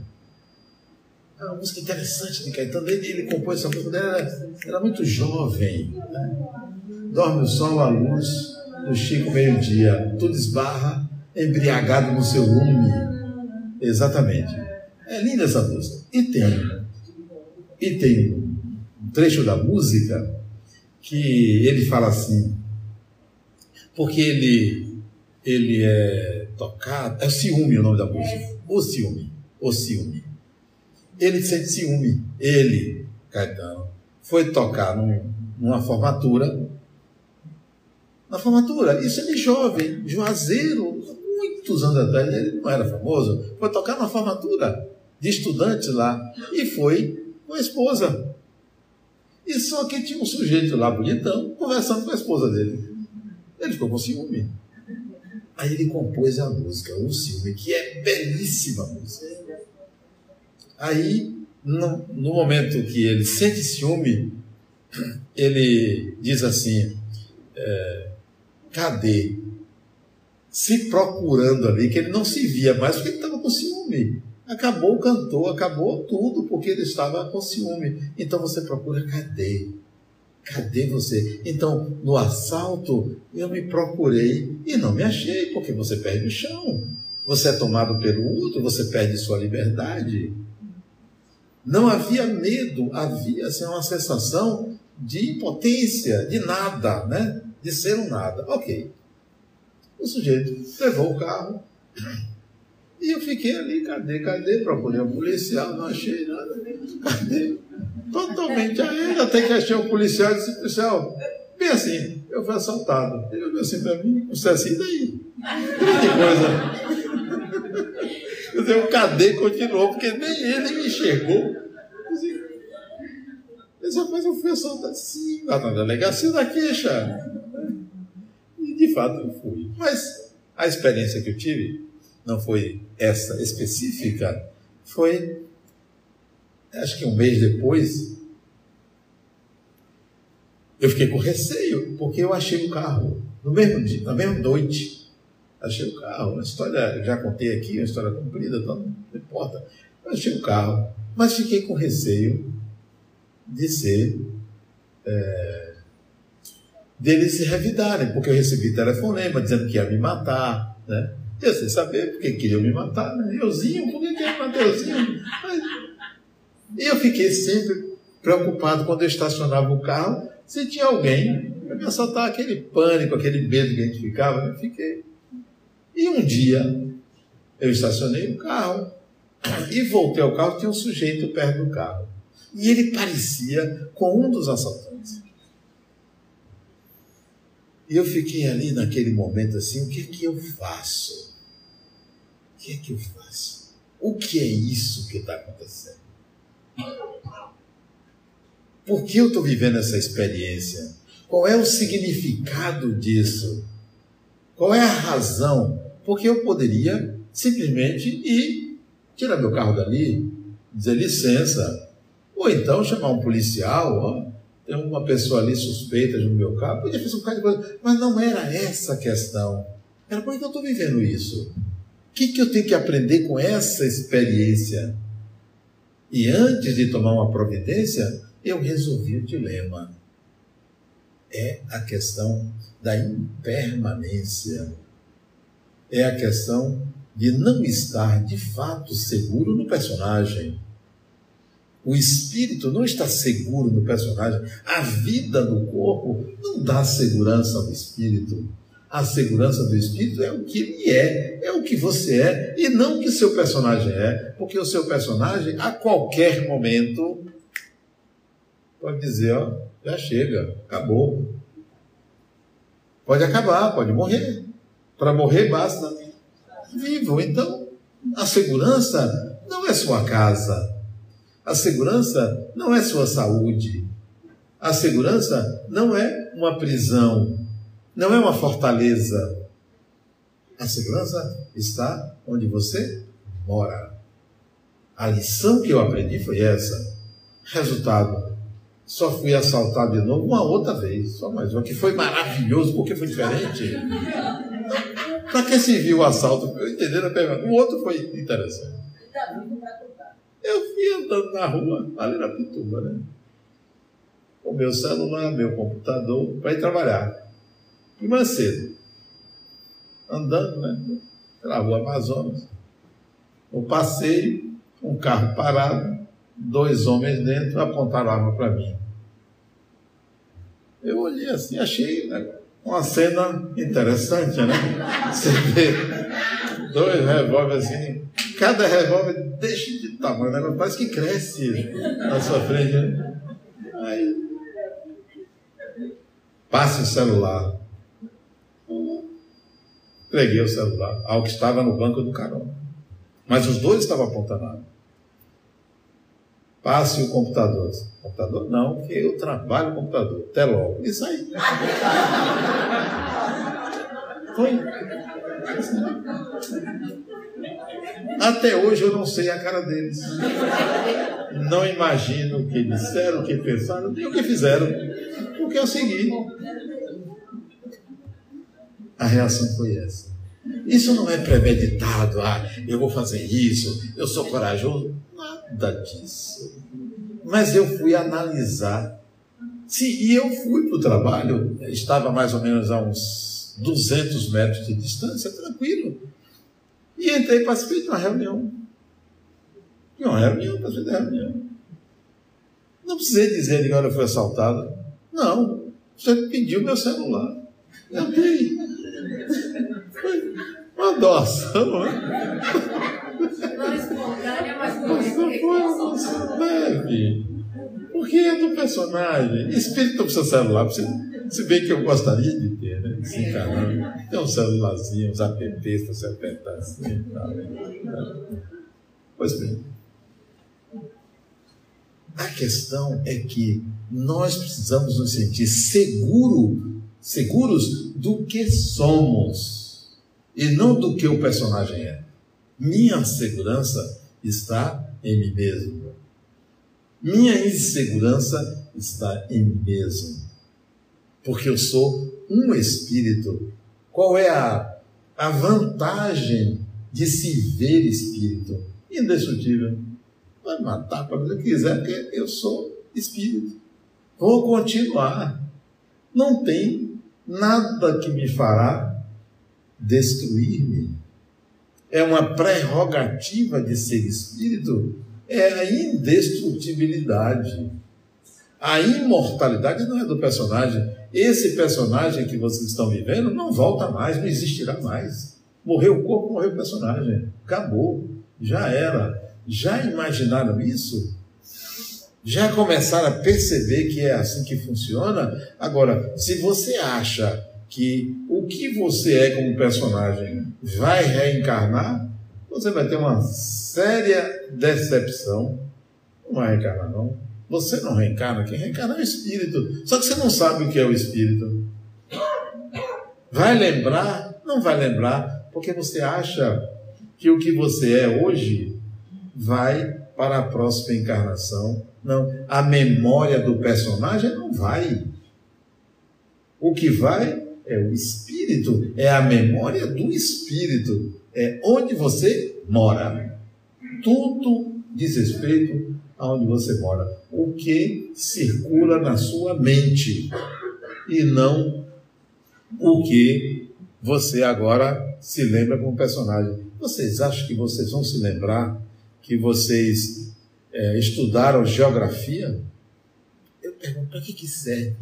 É uma música interessante de Caetano. Ele, ele compôs essa música, era, era muito jovem. Né? Dorme o sol à luz do Chico meio-dia, tudo esbarra, embriagado no seu lume. Exatamente. É linda essa música. E tem, e tem um trecho da música que ele fala assim, porque ele, ele é tocado, é o ciúme o nome da música, o ciúme, o ciúme ele sente ciúme. Ele, Caetano, foi tocar num, numa formatura. Na formatura, isso ele jovem, juazeiro, muitos anos atrás, ele não era famoso, foi tocar na formatura de estudantes lá e foi com a esposa. E só que tinha um sujeito lá bonitão conversando com a esposa dele. Ele ficou com ciúme. Aí ele compôs a música, O Ciúme, que é belíssima música. Aí, no, no momento que ele sente ciúme, ele diz assim: é, cadê? Se procurando ali, que ele não se via mais porque ele estava com ciúme. Acabou o cantor, acabou tudo porque ele estava com ciúme. Então você procura, cadê? Cadê você? Então, no assalto, eu me procurei e não me achei, porque você perde o chão. Você é tomado pelo outro, você perde sua liberdade. Não havia medo, havia assim, uma sensação de impotência, de nada, né? de ser um nada. Ok. O sujeito levou o carro e eu fiquei ali, cadê, cadê? Procurei um policial, não achei nada. Cadê? Totalmente aéreo, até que achei um policial e disse, policial, bem assim, eu fui assaltado. Ele olhou assim para mim, você assim, daí? Que coisa. Eu dei um cadê continuou, porque nem ele me enxergou. Mas rapaz, eu fui assaltado. Sim, lá na delegacia da queixa. E de fato eu fui. Mas a experiência que eu tive não foi essa específica, foi, acho que um mês depois, eu fiquei com receio, porque eu achei o carro no mesmo dia, na mesma noite. Achei o carro, uma história, já contei aqui, uma história comprida, então não importa. Eu achei o carro, mas fiquei com receio de ser. É, deles se revidarem, porque eu recebi telefonema dizendo que ia me matar, né? Eu sem saber porque queriam me matar, né? Euzinho, por que queriam matar Euzinho? E eu fiquei sempre preocupado quando eu estacionava o carro, se tinha alguém para me assaltar, aquele pânico, aquele medo que a gente ficava, eu fiquei. E um dia eu estacionei o carro e voltei ao carro, tinha um sujeito perto do carro. E ele parecia com um dos assaltantes. E eu fiquei ali naquele momento assim, o que é que eu faço? Que é que eu faço? O que é isso que está acontecendo? Por que eu estou vivendo essa experiência? Qual é o significado disso? Qual é a razão? Porque eu poderia simplesmente ir, tirar meu carro dali, dizer licença, ou então chamar um policial, ó, tem uma pessoa ali suspeita no meu carro, podia fazer um bocado de coisa, mas não era essa a questão. Era por que eu estou vivendo isso? Que, que eu tenho que aprender com essa experiência? E antes de tomar uma providência, eu resolvi o dilema. É a questão da impermanência. É a questão de não estar de fato seguro no personagem. O espírito não está seguro no personagem. A vida no corpo não dá segurança ao espírito. A segurança do espírito é o que ele é, é o que você é, e não o que seu personagem é, porque o seu personagem, a qualquer momento, pode dizer: ó, já chega, acabou. Pode acabar, pode morrer. Para morrer basta vivo. Então, a segurança não é sua casa. A segurança não é sua saúde. A segurança não é uma prisão não é uma fortaleza. A segurança está onde você mora. A lição que eu aprendi foi essa. Resultado, só fui assaltado de novo uma outra vez, só mais uma, que foi maravilhoso, porque foi diferente. Para que serviu o assalto? Eu entendi a pergunta. O outro foi interessante. Eu fui andando na rua, ali na Pituba, né? Com meu celular, meu computador, para ir trabalhar de manhã cedo, andando né, pela rua Amazonas. No passeio, um carro parado, dois homens dentro apontaram arma para mim. Eu olhei assim, achei né, uma cena interessante, né? Você vê dois revólveres assim, cada revólver deixa de tamanho, né? parece que cresce na sua frente. Né? Aí, passe o celular. Entreguei o celular ao que estava no banco do carona. Mas os dois estavam apontando a Passe o computador. Computador? Não, porque eu trabalho no computador. Até logo. E saí. [LAUGHS] Foi. Até hoje eu não sei a cara deles. Não imagino o que disseram, o que pensaram, nem o que fizeram. Porque eu segui. A reação foi essa. Isso não é premeditado, ah, eu vou fazer isso, eu sou corajoso. Nada disso. Mas eu fui analisar. Sim, e eu fui para o trabalho, estava mais ou menos a uns 200 metros de distância, tranquilo. E entrei, participei de uma reunião. De uma reunião, participei da reunião. Não precisei dizer que eu fui assaltado. Não, você pediu meu celular. Eu dei. Doação, né? Não espontânea, mas Você uma deve. Porque é do personagem. Espírito não precisa celular, precisa, se bem que eu gostaria de ter, né? Desencarnando. Tem um celularzinho, uns apps para você apertar assim e tal. Pois bem. A questão é que nós precisamos nos sentir seguro, seguros do que somos e não do que o personagem é. Minha segurança está em mim mesmo. Minha insegurança está em mim mesmo. Porque eu sou um espírito. Qual é a, a vantagem de se ver espírito? Indestrutível. Pode matar, fazer o que quiser, porque eu sou espírito. Vou continuar. Não tem nada que me fará destruir-me. É uma prerrogativa de ser espírito, é a indestrutibilidade. A imortalidade não é do personagem. Esse personagem que vocês estão vivendo não volta mais, não existirá mais. Morreu o corpo, morreu o personagem. Acabou. Já era. Já imaginaram isso? Já começaram a perceber que é assim que funciona? Agora, se você acha que o que você é como personagem vai reencarnar, você vai ter uma séria decepção. Não vai reencarnar, não. Você não reencarna, quem reencarna é o espírito. Só que você não sabe o que é o espírito. Vai lembrar? Não vai lembrar, porque você acha que o que você é hoje vai para a próxima encarnação. Não, a memória do personagem não vai. O que vai é o espírito, é a memória do espírito, é onde você mora. Tudo diz respeito aonde você mora, o que circula na sua mente e não o que você agora se lembra como personagem. Vocês acham que vocês vão se lembrar que vocês é, estudaram geografia? Eu pergunto, para que, que serve?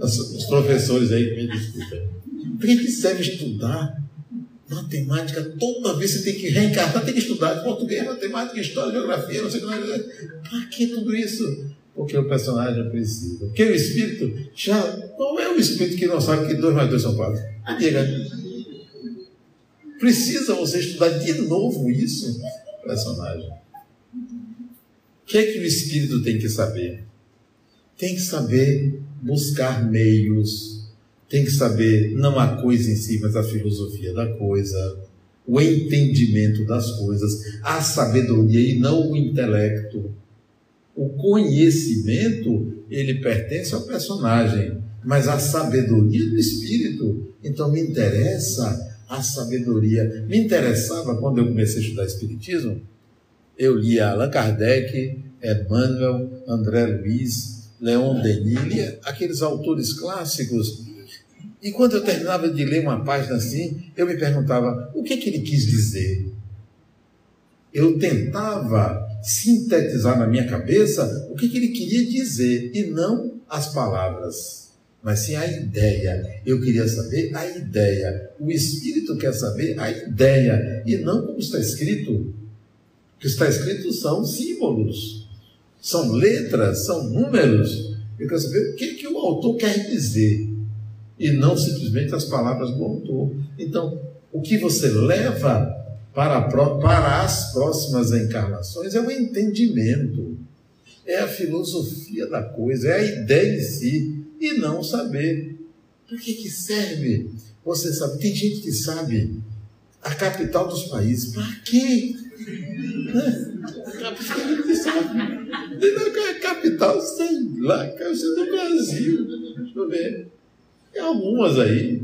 Os, professores aí me desculpem. Para que, que serve estudar matemática? Toda vez você tem que reencarnar, tem que estudar português, matemática, história, geografia, não sei o que. Para que tudo isso? Porque o personagem precisa. Porque o espírito já. Qual é o espírito que não sabe que 2 mais 2 são 4? Diga. Precisa você estudar de novo isso, personagem. O que é que o espírito tem que saber? Tem que saber buscar meios, tem que saber não a coisa em si, mas a filosofia da coisa, o entendimento das coisas, a sabedoria e não o intelecto. O conhecimento, ele pertence ao personagem, mas a sabedoria do espírito. Então me interessa a sabedoria. Me interessava quando eu comecei a estudar Espiritismo, eu lia Allan Kardec, Emmanuel, André Luiz, Leon Denis, aqueles autores clássicos. E quando eu terminava de ler uma página assim, eu me perguntava o que, que ele quis dizer. Eu tentava sintetizar na minha cabeça o que, que ele queria dizer e não as palavras mas sim a ideia. Eu queria saber a ideia. O espírito quer saber a ideia e não como está escrito. O que está escrito são símbolos, são letras, são números. Eu quero saber o que, que o autor quer dizer e não simplesmente as palavras do autor. Então, o que você leva para, para as próximas encarnações é o entendimento, é a filosofia da coisa, é a ideia em si e não saber. Para que, que serve? Você sabe, tem gente que sabe a capital dos países. Para quê? É a capital, sei lá, cabeça do Brasil. Deixa eu ver. Tem algumas aí.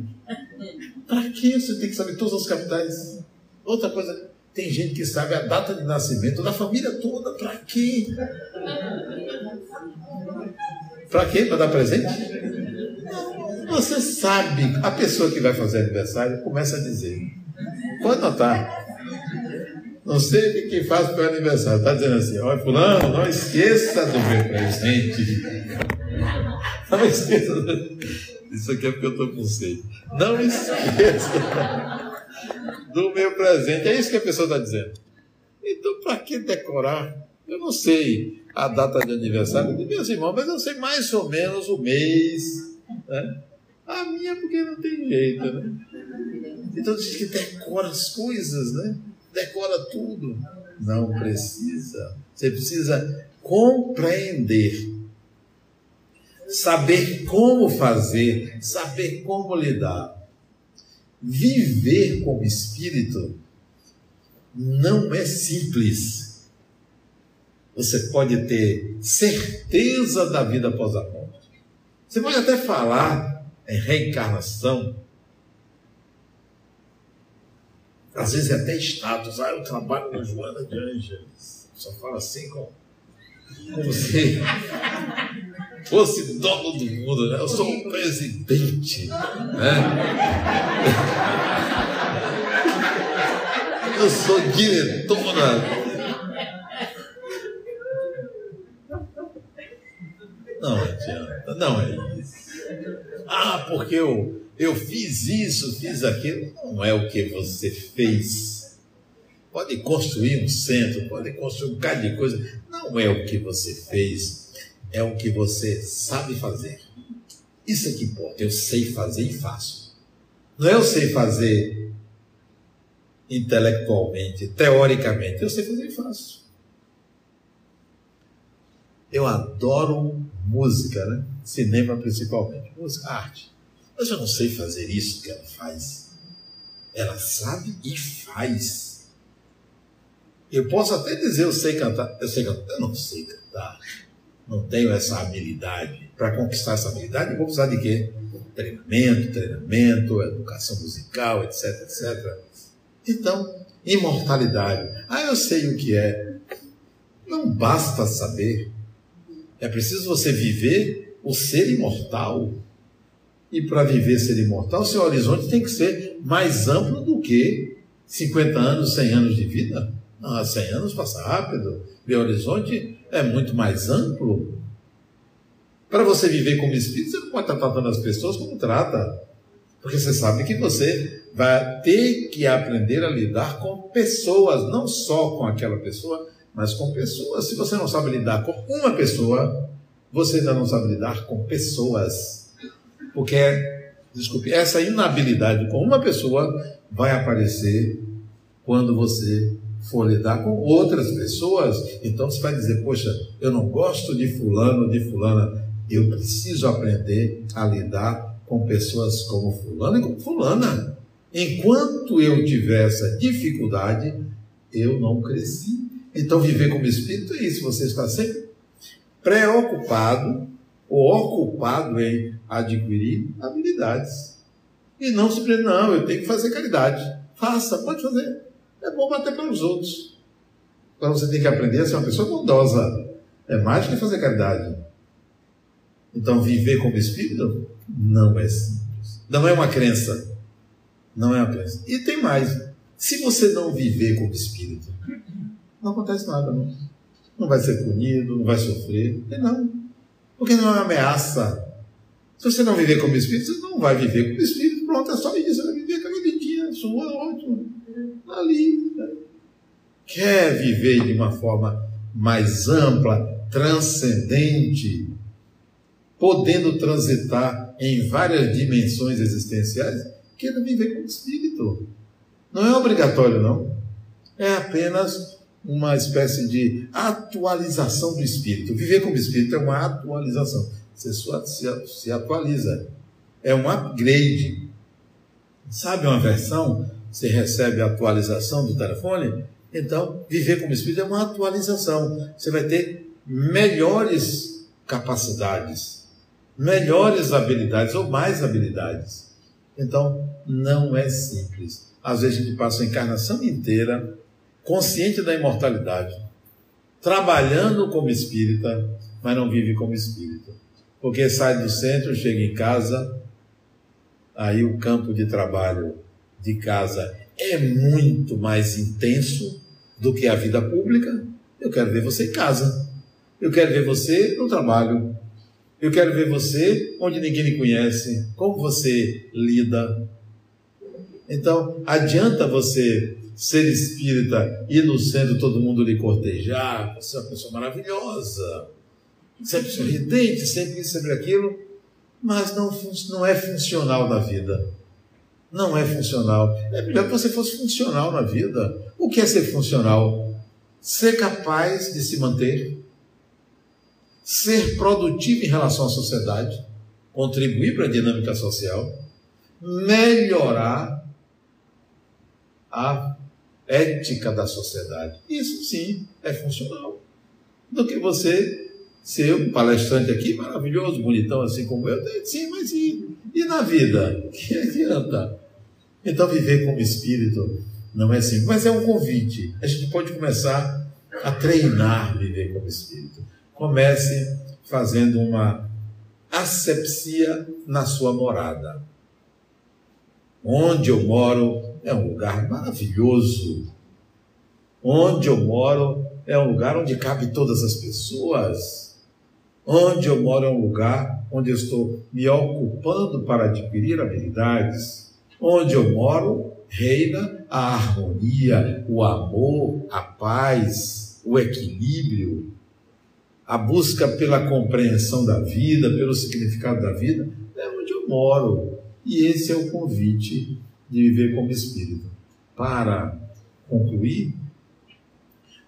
Para que você tem que saber todas as capitais? Outra coisa, tem gente que sabe a data de nascimento da família toda. Para quê? Para quê? Para dar presente? Você sabe, a pessoa que vai fazer aniversário começa a dizer. Pode notar. Não sei o que quem faz o aniversário. Está dizendo assim, olha, fulano, não esqueça do meu presente. [LAUGHS] Não esqueça. Isso aqui é porque eu estou com sede. Não esqueça do meu presente. É isso que a pessoa está dizendo. Então, para que decorar? Eu não sei a data de aniversário de meus irmãos, mas eu sei mais ou menos o mês. Né? A minha, porque não tem jeito. Né? Então diz que decora as coisas, né? Decora tudo. Não precisa. Você precisa compreender. Saber como fazer, saber como lidar. Viver como espírito não é simples. Você pode ter certeza da vida após a morte. Você pode até falar em reencarnação, Às vezes é até status. Ah, eu trabalho na Joana de Angeles. Só fala assim como, como se fosse dono do mundo, né? Eu sou o presidente, né? Eu sou diretora. Não adianta, não é isso. Ah, porque eu eu fiz isso, fiz aquilo. Não é o que você fez. Pode construir um centro, pode construir um bocado de coisa. Não é o que você fez, é o que você sabe fazer. Isso é que importa. Eu sei fazer e faço. Não é eu sei fazer intelectualmente, teoricamente. Eu sei fazer e faço. Eu adoro música, né? Cinema principalmente. Música, arte. Mas eu não sei fazer isso que ela faz. Ela sabe e faz. Eu posso até dizer, eu sei cantar, eu sei cantar, eu não sei cantar. Não tenho essa habilidade. Para conquistar essa habilidade, eu vou precisar de quê? Treinamento, treinamento, educação musical, etc, etc. Então, imortalidade. Ah, eu sei o que é. Não basta saber. É preciso você viver o ser imortal. E para viver ser imortal, seu horizonte tem que ser mais amplo do que 50 anos, 100 anos de vida. Ah, 100 anos passa rápido. Meu horizonte é muito mais amplo. Para você viver como espírito, você não pode estar tratando as pessoas como trata. Porque você sabe que você vai ter que aprender a lidar com pessoas, não só com aquela pessoa, mas com pessoas. Se você não sabe lidar com uma pessoa, você ainda não sabe lidar com pessoas. Porque, desculpe, essa inabilidade com uma pessoa vai aparecer quando você for lidar com outras pessoas. Então você vai dizer: Poxa, eu não gosto de Fulano, de Fulana. Eu preciso aprender a lidar com pessoas como Fulano e como Fulana. Enquanto eu tiver essa dificuldade, eu não cresci. Então, viver como espírito é isso: você está sempre preocupado ou ocupado em adquirir habilidades. E não se prende, não, eu tenho que fazer caridade. Faça, pode fazer. É bom bater pelos outros. Então você tem que aprender a ser uma pessoa bondosa. É mais do que fazer caridade. Então, viver como espírito não é simples. Não é uma crença. Não é uma crença. E tem mais. Se você não viver como espírito, não acontece nada, não. Não vai ser punido, não vai sofrer. Não. Porque não é uma ameaça. Se você não viver como espírito, você não vai viver como espírito. Pronto, é só isso. Você vai viver aquela vidinha sua, ótimo. Ali. Né? Quer viver de uma forma mais ampla, transcendente, podendo transitar em várias dimensões existenciais, queira viver como espírito. Não é obrigatório, não. É apenas uma espécie de atualização do espírito. Viver como espírito é uma atualização. Você se atualiza. É um upgrade. Sabe uma versão? Você recebe a atualização do telefone? Então, viver como espírito é uma atualização. Você vai ter melhores capacidades, melhores habilidades ou mais habilidades. Então, não é simples. Às vezes a gente passa a encarnação inteira consciente da imortalidade, trabalhando como espírita, mas não vive como espírita. Porque sai do centro, chega em casa, aí o campo de trabalho de casa é muito mais intenso do que a vida pública. Eu quero ver você em casa. Eu quero ver você no trabalho. Eu quero ver você onde ninguém lhe conhece, como você lida. Então, adianta você ser espírita e no centro todo mundo lhe cortejar, você é uma pessoa maravilhosa, sempre sorridente, sempre isso, sempre aquilo, mas não, não é funcional na vida. Não é funcional. É melhor que você fosse funcional na vida. O que é ser funcional? Ser capaz de se manter, ser produtivo em relação à sociedade, contribuir para a dinâmica social, melhorar a ética da sociedade. Isso sim é funcional. Do que você ser um palestrante aqui maravilhoso, bonitão, assim como eu, sim, mas e, e na vida? [LAUGHS] Que adianta? Então, viver como espírito não é simples, mas é um convite. A gente pode começar a treinar viver como espírito. Comece fazendo uma asepsia na sua morada. Onde eu moro é um lugar maravilhoso. Onde eu moro é um lugar onde cabe todas as pessoas. Onde eu moro é um lugar onde eu estou me ocupando para adquirir habilidades. Onde eu moro reina a harmonia, o amor, a paz, o equilíbrio, a busca pela compreensão da vida, pelo significado da vida. É onde eu moro. E esse é o convite de viver como espírito. Para concluir,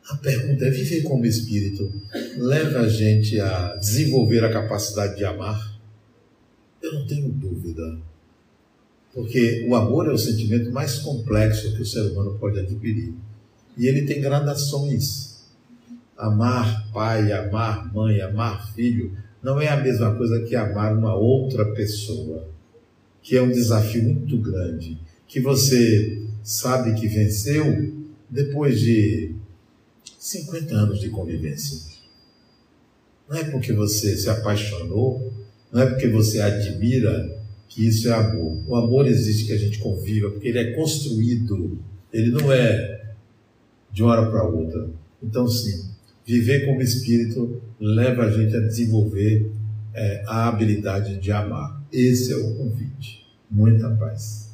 a pergunta é: viver como espírito leva a gente a desenvolver a capacidade de amar? Eu não tenho dúvida. Porque o amor é o sentimento mais complexo que o ser humano pode adquirir. E ele tem gradações. Amar pai, amar mãe, amar filho não é a mesma coisa que amar uma outra pessoa que é um desafio muito grande, que você sabe que venceu depois de 50 anos de convivência. Não é porque você se apaixonou, não é porque você admira que isso é amor. O amor existe que a gente conviva, porque ele é construído, ele não é de uma hora para outra. Então, sim, viver como espírito leva a gente a desenvolver é, a habilidade de amar. Esse é o convite. Muita paz.